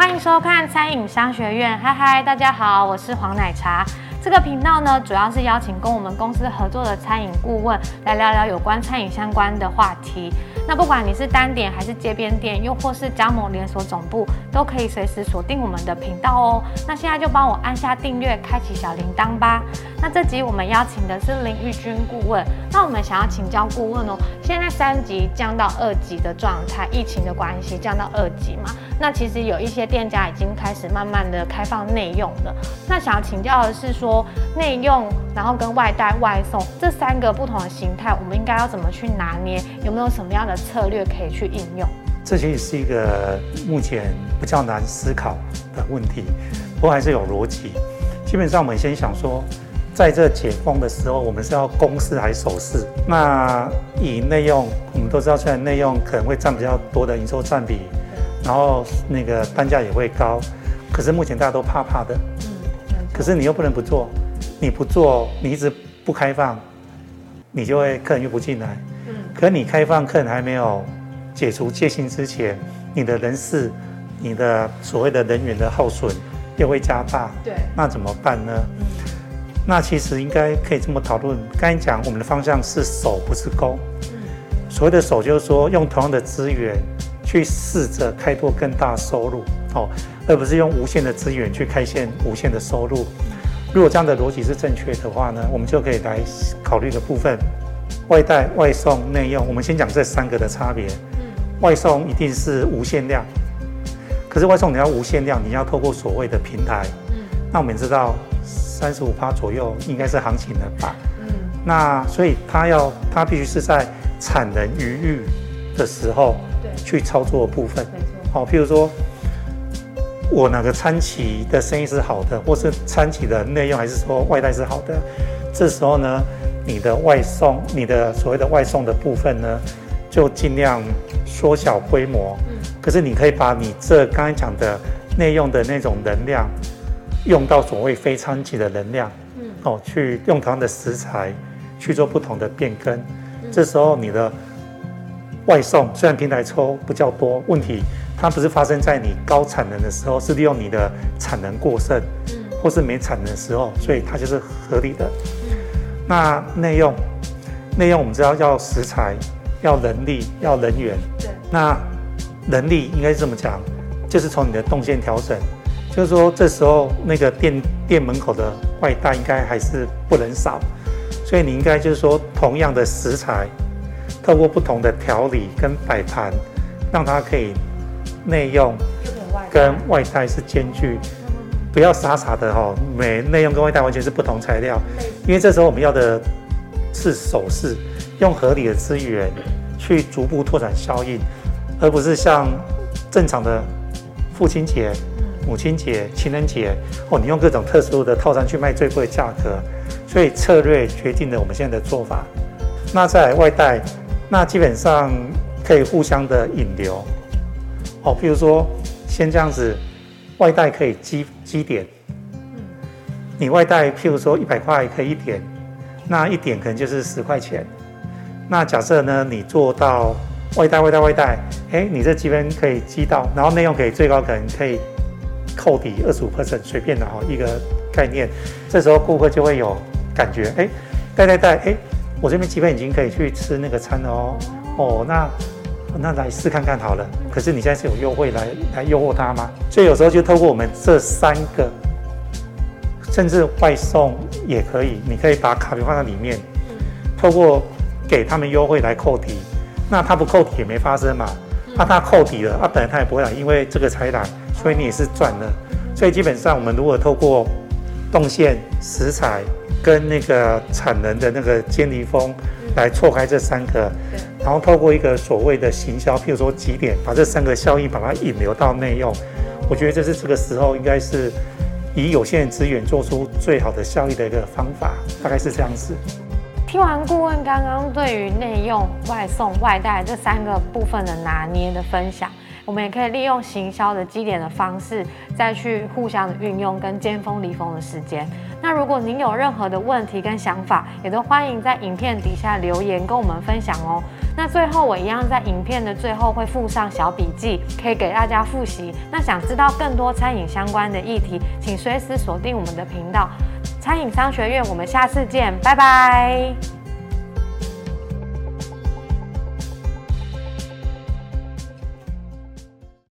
欢迎收看餐饮商学院，嗨嗨，大家好，我是黄奶茶。这个频道呢，主要是邀请跟我们公司合作的餐饮顾问来聊聊有关餐饮相关的话题。那不管你是单点还是街边店，又或是加盟连锁总部，都可以随时锁定我们的频道哦。那现在就帮我按下订阅，开启小铃铛吧。那这集我们邀请的是林玉君顾问。那我们想要请教顾问哦，现在三级降到二级的状态，疫情的关系降到二级嘛？那其实有一些店家已经开始慢慢的开放内用了。那想要请教的是说内用，然后跟外带外送这三个不同的形态，我们应该要怎么去拿捏？有没有什么样的策略可以去应用？这其实是一个目前比较难思考的问题，不过还是有逻辑。基本上我们先想说，在这解封的时候，我们是要公事还是守事？那以内用，我们都知道，虽然内用可能会占比较多的营收占比。然后那个单价也会高，可是目前大家都怕怕的。嗯。可是你又不能不做，你不做，你一直不开放，你就会客人又不进来。嗯。可你开放，客人还没有解除戒心之前，你的人事，你的所谓的人员的耗损又会加大。对。那怎么办呢？嗯。那其实应该可以这么讨论。刚才讲我们的方向是守，不是攻。嗯。所谓的守，就是说用同样的资源。去试着开拓更大收入，哦，而不是用无限的资源去开线无限的收入。如果这样的逻辑是正确的话呢，我们就可以来考虑的部分：外带、外送、内用。我们先讲这三个的差别。嗯，外送一定是无限量，可是外送你要无限量，你要透过所谓的平台。嗯，那我们知道三十五趴左右应该是行情的吧？嗯，那所以它要它必须是在产能余裕的时候。去操作部分，没错。好，譬如说，我哪个餐企的生意是好的，或是餐企的内用还是说外带是好的，这时候呢，你的外送，你的所谓的外送的部分呢，就尽量缩小规模。嗯。可是你可以把你这刚才讲的内用的那种能量，用到所谓非餐企的能量。嗯。哦，去用同样的食材去做不同的变更，这时候你的。外送虽然平台抽不较多，问题它不是发生在你高产能的时候，是利用你的产能过剩，嗯，或是没产能的时候，所以它就是合理的。嗯，那内用，内用我们知道要食材，要人力，要人员。对。那人力应该是这么讲，就是从你的动线调整，就是说这时候那个店店门口的外带应该还是不能少，所以你应该就是说同样的食材。透过不同的调理跟摆盘，让它可以内用跟外带是兼具，不要傻傻的哈，每内用跟外带完全是不同材料，因为这时候我们要的是手势，用合理的资源去逐步拓展效应，而不是像正常的父亲节、母亲节、情人节哦，你用各种特殊的套餐去卖最贵的价格，所以策略决定了我们现在的做法。那在外带。那基本上可以互相的引流，哦，譬如说先这样子，外带可以积积点，嗯，你外带譬如说一百块可以一点，那一点可能就是十块钱。那假设呢，你做到外带外带外带，哎，你这积分可以积到，然后内用可以最高可能可以扣抵二十五 percent，随便的哈一个概念，这时候顾客就会有感觉，哎，带带带，哎。我这边基本已经可以去吃那个餐了哦，哦，那那来试看看好了。可是你现在是有优惠来来诱惑他吗？所以有时候就透过我们这三个，甚至外送也可以，你可以把卡片放在里面，透过给他们优惠来扣底。那他不扣底也没发生嘛，那他扣底了，啊，本来他也不会来，因为这个才来，所以你也是赚了。所以基本上我们如果透过动线食材。跟那个产能的那个尖离峰来错开这三个，然后透过一个所谓的行销，譬如说几点，把这三个效益把它引流到内用，我觉得这是这个时候应该是以有限资源做出最好的效益的一个方法，大概是这样子。听完顾问刚刚对于内用、外送、外带这三个部分的拿捏的分享。我们也可以利用行销的基点的方式，再去互相的运用跟尖峰离峰的时间。那如果您有任何的问题跟想法，也都欢迎在影片底下留言跟我们分享哦。那最后我一样在影片的最后会附上小笔记，可以给大家复习。那想知道更多餐饮相关的议题，请随时锁定我们的频道。餐饮商学院，我们下次见，拜拜。